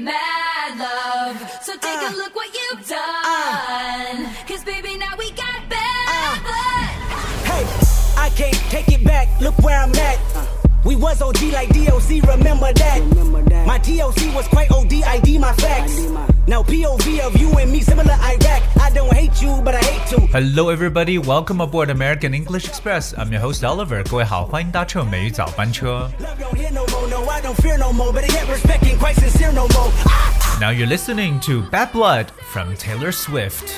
mad love. So take a uh. look what you've uh. done. Cause baby, now we got bad uh. blood. Hey, I can't take it back. Look where I'm at. We was OG like DOC, remember that. Remember that. My TOC was quite OD, ID my facts. ID my- Now POV of you and me, similar Iraq. I don't hate you, but I hate to. Hello, everybody. Welcome aboard American English Express. I'm your host Oliver. 各位好，欢迎搭乘美语早班车。 Love don't hear no more, no, I don't fear no more. But I get respect ain't quite sincere no more. Ah! Now you're listening to Bad Blood from Taylor Swift.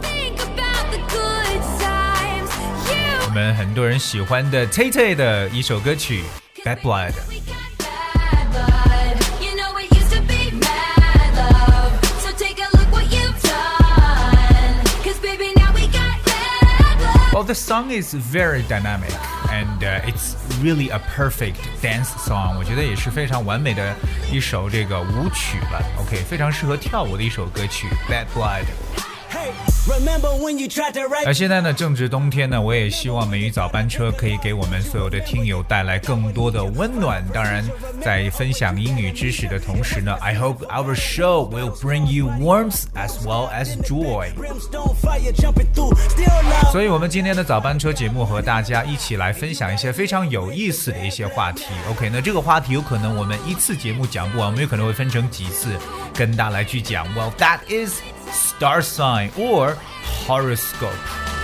Think about the good times. 我 You 们很多人喜欢的 Tay Tay 的一首歌曲《Bad Blood》。 Well, the song is very dynamic and uh, it's really a perfect dance song. 我觉得也是非常完美的一首这个舞曲了。OK，非常适合跳舞的一首歌曲《Bad Blood》。 而现在呢，正值冬天呢，我也希望美语早班车可以给我们所有的听友带来更多的温暖。当然，在分享英语知识的同时呢，I hope our show will bring you warmth as well as joy。所以，我们今天的早班车节目和大家一起来分享一些非常有意思的一些话题。OK，那这个话题有可能我们一次节目讲不完，我们有可能会分成几次跟大家来去讲。Well, that is star sign or horoscope。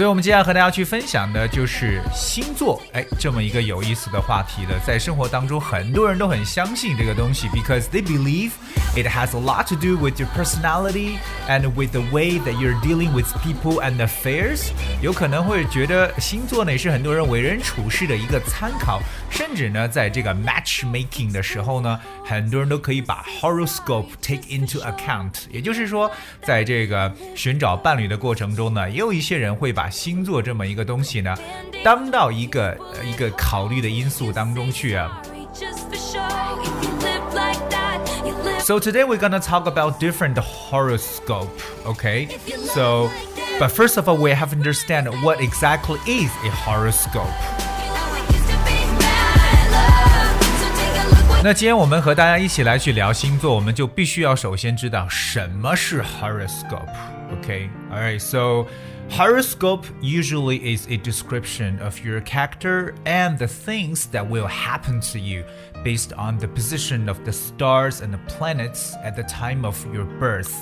所以，我们接下来和大家去分享的就是星座，哎，这么一个有意思的话题了。在生活当中，很多人都很相信这个东西，because they believe it has a lot to do with your personality and with the way that you're dealing with people and affairs。有可能会觉得星座呢也是很多人为人处事的一个参考，甚至呢，在这个 matchmaking 的时候呢，很多人都可以把 horoscope take into account。也就是说，在这个寻找伴侣的过程中呢，也有一些人会把星座这么一个东西呢，当到一个呃一个考虑的因素当中去啊。 just for show. If you live like that, you live. So today we're gonna talk about different horoscope, okay? So, but first of all, we have to understand what exactly is a horoscope. You know it used to be mad love. So take a look what 那今天我们和大家一起来去聊星座，我们就必须要首先知道什么是 horoscope。Okay, all right. So horoscope usually is a description of your character and the things that will happen to you based on the position of the stars and the planets at the time of your birth.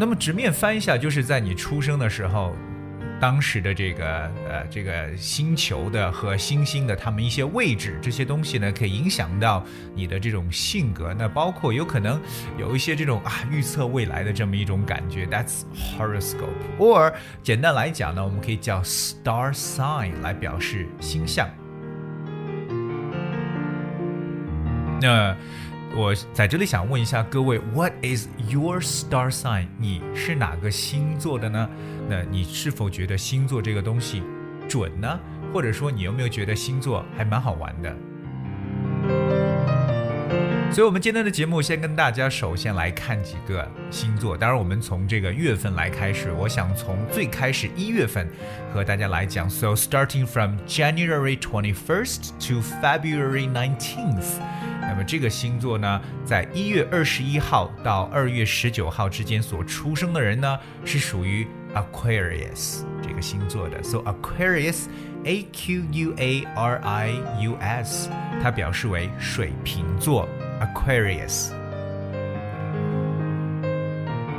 那么直面翻一下，就是在你出生的时候， 当时的这个呃这个星球的和星星的它们一些位置，这些东西呢，可以影响到你的这种性格。那包括有可能有一些这种啊预测未来的这么一种感觉，That's horoscope。or 简单来讲呢，我们可以叫 star sign 来表示星象。那我在这里想问一下各位，What is your star sign？你是哪个星座的呢？那你是否觉得星座这个东西准呢？或者说你有没有觉得星座还蛮好玩的？所以，我们今天的节目先跟大家首先来看几个星座。当然，我们从这个月份来开始，我想从最开始一月份和大家来讲。So starting from January twenty first to February nineteenth。那么这个星座呢，在一月二十一号到二月十九号之间所出生的人呢，是属于 Aquarius 这个星座的。So Aquarius。A Q U A R I U S，它表示为水瓶座 Aquarius。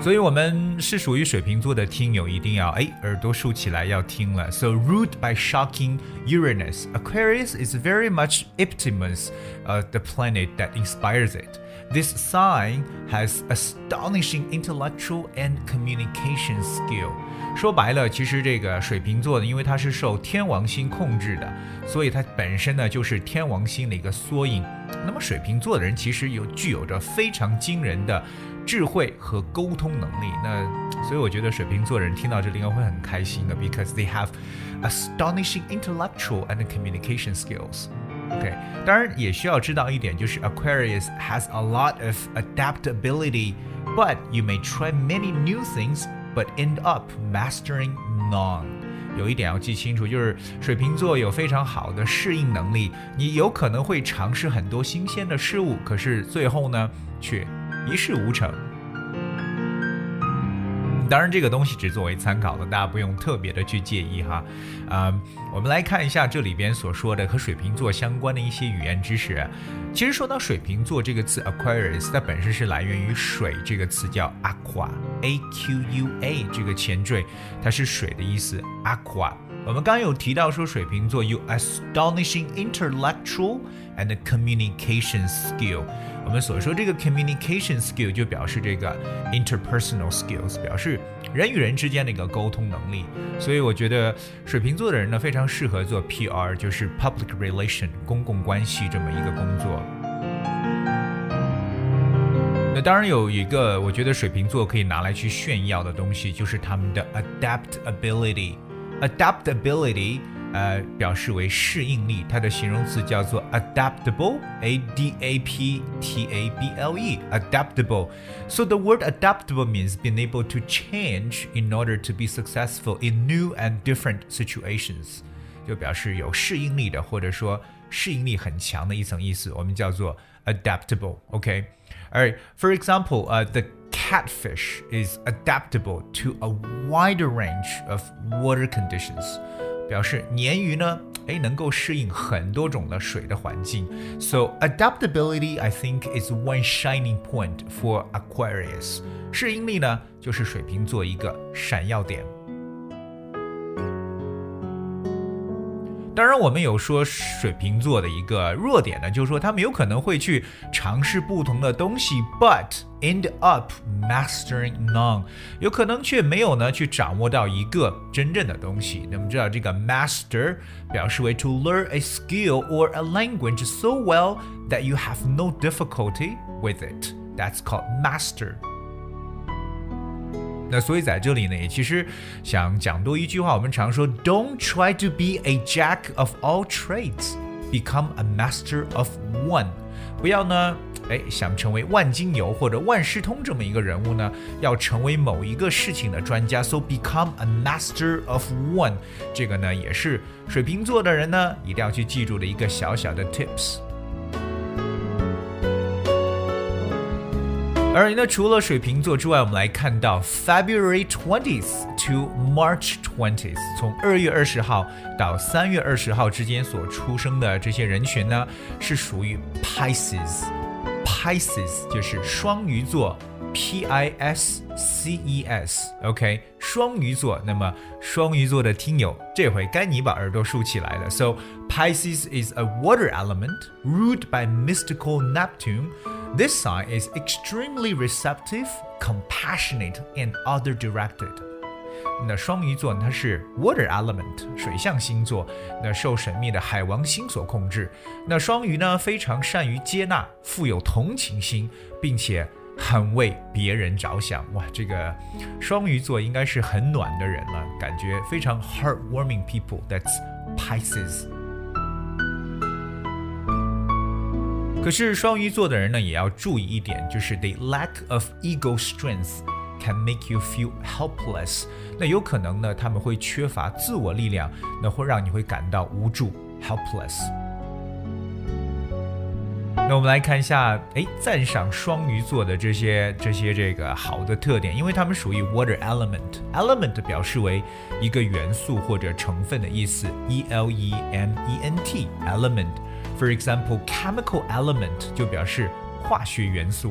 所以，我们是属于水瓶座的听友，一定要哎耳朵竖起来要听了。So ruled by shocking Uranus, Aquarius is very much Optimus, uh, the planet that inspires it. This sign has astonishing intellectual and communication skill. 说白了，其实这个水瓶座呢，因为它是受天王星控制的，所以它本身呢就是天王星的一个缩影。那么水瓶座的人其实有具有着非常惊人的智慧和沟通能力。那所以我觉得水瓶座的人听到这里应该会很开心的，because they have astonishing intellectual and communication skills。OK，当然也需要知道一点，就是 Aquarius has a lot of adaptability, but you may try many new things, but end up mastering none。有一点要记清楚，就是水瓶座有非常好的适应能力，你有可能会尝试很多新鲜的事物，可是最后呢，却一事无成。当然，这个东西只作为参考的，大家不用特别的去介意哈。啊、我们来看一下这里边所说的和水瓶座相关的一些语言知识。其实说到水瓶座这个词 Aquarius，它本身是来源于水这个词叫 Aqua A Q U A 这个前缀，它是水的意思 aqua。我们刚刚有提到说水瓶座有 astonishing intellectual and communication skill。我们所说这个 communication skill 就表示这个 interpersonal skills，表示人与人之间的一个沟通能力。所以我觉得水瓶座的人呢，非常适合做 PR，就是 public relation 公共关系这么一个工作。那当然有一个，我觉得水瓶座可以拿来去炫耀的东西，就是他们的 adaptability。adaptability，呃，表示为适应力，它的形容词叫做 adaptable，a d a p t a b l e，adaptable。So the word adaptable means being able to change in order to be successful in new and different situations，就表示有适应力的，或者说适应力很强的一层意思，我们叫做 adaptable。OK， 而 for example，呃、uh,，the catfish is adaptable to a wider range of water conditions，表示鲶鱼呢，哎，能够适应很多种的水的环境。So adaptability, I think, is one shining point for Aquarius。适应力呢，就是水瓶座一个闪耀点。 当然，我们有说水瓶座的一个弱点呢，就是说他们有可能会去尝试不同的东西，but end up mastering none，有可能却没有呢去掌握到一个真正的东西。那么知道这个 master 表示为 to learn a skill or a language so well that you have no difficulty with it. That's called master. 那所以在这里呢，也其实想讲多一句话，我们常说，Don't try to be a jack of all trades, become a master of one。不要呢，哎，想成为万金油或者万事通这么一个人物呢，要成为某一个事情的专家，so become a master of one。这个呢，也是水瓶座的人呢，一定要去记住的一个小小的 tips。而呢，除了水瓶座之外，我们来看到 February twentieth to March twentieth，从二月二十号到三月二十号之间所出生的这些人群呢，是属于 Pisces。Pisces 就是双鱼座，P I S C E S，OK，、双鱼座。那么双鱼座的听友，这回该你把耳朵竖起来了。So Pisces is a water element ruled by mystical Neptune. This sign is extremely receptive, compassionate, and other-directed. 那双鱼座呢它是 water element 水象星座，那受神秘的海王星所控制。那双鱼呢非常善于接纳，富有同情心，并且很为别人着想。哇，这个双鱼座应该是很暖的人了，感觉非常 heartwarming people. That's Pisces. 可是双鱼座的人呢，也要注意一点，就是 the lack of ego strength can make you feel helpless。那有可能呢，他们会缺乏自我力量，那会让你会感到无助 helpless。那我们来看一下，哎，赞赏双鱼座的这些这些这个好的特点，因为他们属于 water element。element 表示为一个元素或者成分的意思，e l e m e n t element。For example, chemical element 就表示化学元素。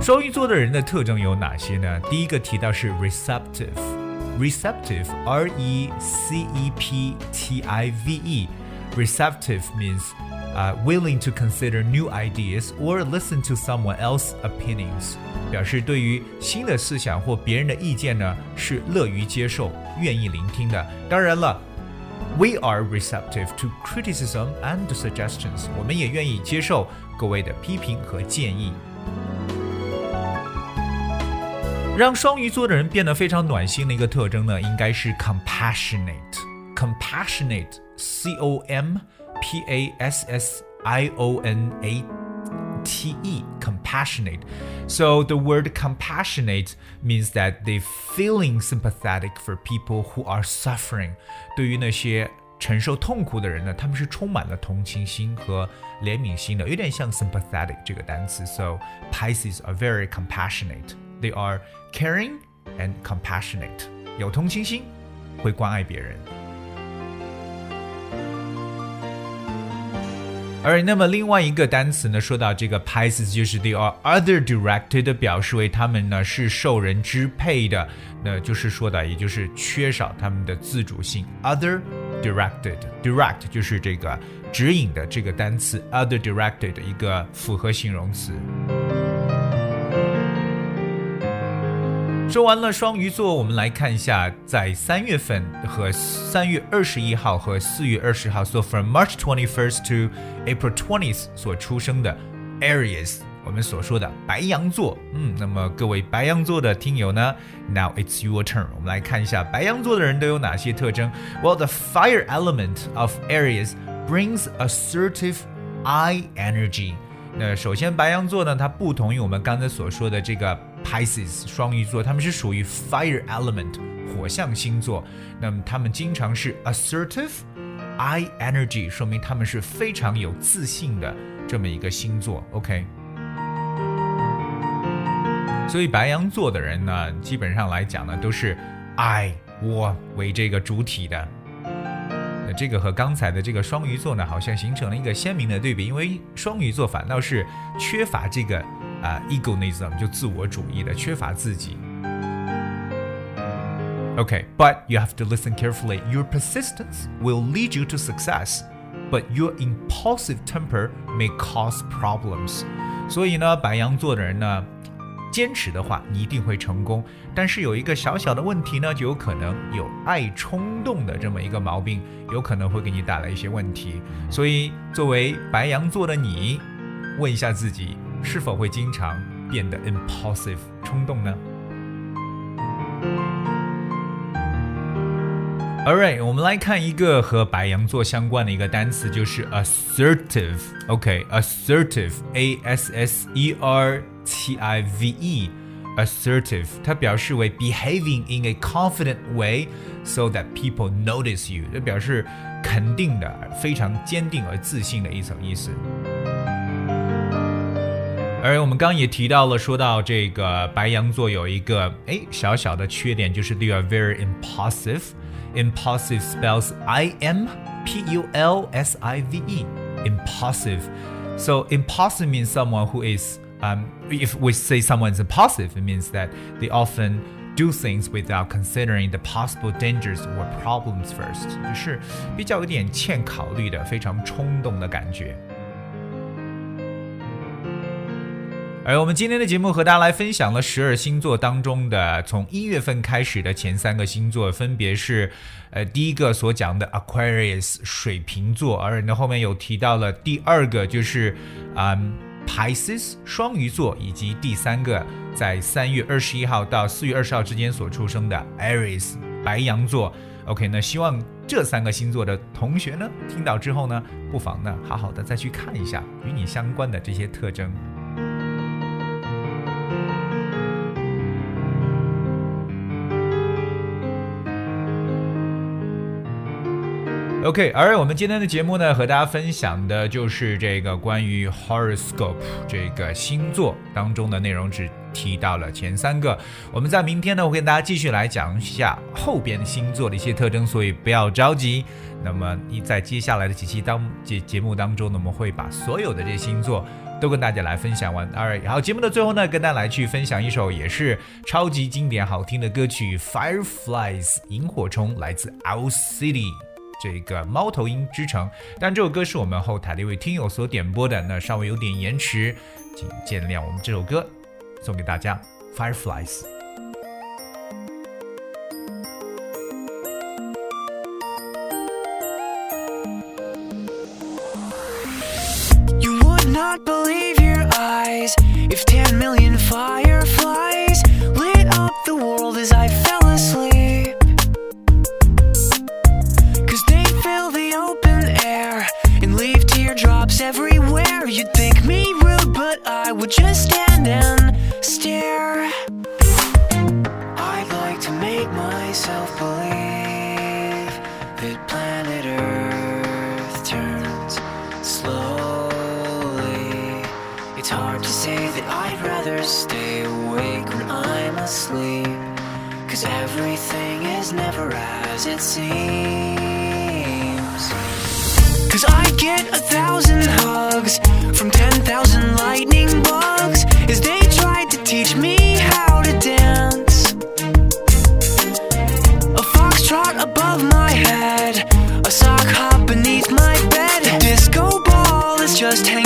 双鱼座的人的特征有哪些呢？第一个提到是 receptive，receptive，r e c e p t i v e，receptive means uh, willing to consider new ideas or listen to someone else's opinions，表示对于新的思想或别人的意见呢是乐于接受、愿意聆听的。当然了。 We are receptive to criticism and suggestions。我们也愿意接受各位的批评和建议。让双鱼座的人变得非常暖心的一个特征呢，应该是 compassionate。compassionate，c o m p a s s i o n a T E, compassionate. So the word compassionate means that they feeling sympathetic for people who are suffering. 对于那些承受痛苦的人呢，他们是充满了同情心和怜悯心的，有点像 sympathetic 这个单词。So Pisces are very compassionate. They are caring and compassionate. 有同情心，会关爱别人。 而那么另外一个单词呢，说到这个，pises 就是 the or other directed，表示为他们呢是受人支配的，那就是说的，也就是缺少他们的自主性。other directed，direct 就是这个指引的这个单词，other directed 的一个复合形容词。说完了双鱼座，我们来看一下，在三月份和三月二十一号和四月二十号，so from March twenty first to April twentieth 所出生的 Aries，我们所说的白羊座。嗯，那么各位白羊座的听友呢，Now it's your turn，我们来看一下白羊座的人都有哪些特征。Well, the fire element of Aries brings assertive eye energy。那首先白羊座呢，它不同于我们刚才所说的这个。 Pisces 双鱼座，他们是属于 Fire Element 火象星座。那么他们经常是 assertive eye energy，说明他们是非常有自信的这么一个星座。OK，所以白羊座的人呢，基本上来讲呢，都是 I 我为这个主体的。那这个和刚才的这个双鱼座呢，好像形成了一个鲜明的对比，因为双鱼座反倒是缺乏这个。啊、egoism 就自我主义的，缺乏自己。OK，but you have to listen carefully. Your persistence will lead you to success, but your impulsive temper may cause problems. 所以呢，白羊座的人呢，坚持的话，你一定会成功。但是有一个小小的问题呢，就有可能有爱冲动的这么一个毛病，有可能会给你带来一些问题。所以，作为白羊座的你，问一下自己。是否会经常变得 impulsive 冲动呢？Alright，我们来看一个和白羊座相关的一个单词，就是 assertive。OK，assertive，a s s e r t i v e，assertive，它表示为 behaving in a confident way so that people notice you，这表示肯定的、非常坚定而自信的一层意思。 而我们刚刚也提到了，说到这个白羊座有一个哎小小的缺点，就是 they are very impulsive. Impulsive spells I M P U L S I V E. Impulsive. So impulsive means someone who is um, if we say someone is impulsive, it means that they often do things without considering the possible dangers or problems first，就是比较有点欠考虑的，非常冲动的感觉。 而我们今天的节目和大家来分享了十二星座当中的从一月份开始的前三个星座，分别是，呃，第一个所讲的 Aquarius 水瓶座，而呢后面有提到了第二个就是嗯 Pisces 双鱼座，以及第三个在三月二十一号到四月二十号之间所出生的 Aries 白羊座。OK，那希望这三个星座的同学呢听到之后呢，不妨呢好好的再去看一下与你相关的这些特征。OK，而我们今天的节目呢，和大家分享的就是这个关于 horoscope 这个星座当中的内容，只提到了前三个。我们在明天呢，会跟大家继续来讲一下后边星座的一些特征，所以不要着急。那么你在接下来的几期当节节目当中呢，我们会把所有的这些星座都跟大家来分享完。Alright，好，节目的最后呢，跟大家来去分享一首也是超级经典好听的歌曲《Fireflies》萤火虫，来自 Our City。这个猫头鹰之城，但这首歌是我们后台的一位听友所点播的，那稍微有点延迟，请见谅。我们这首歌送给大家，Fireflies。You would not believe your eyes if 10 million fires Cause everything is never as it seems. Cause I get a thousand hugs from ten thousand lightning bugs as they tried to teach me how to dance. A foxtrot above my head, a sock hop beneath my bed. A disco ball is just hanging.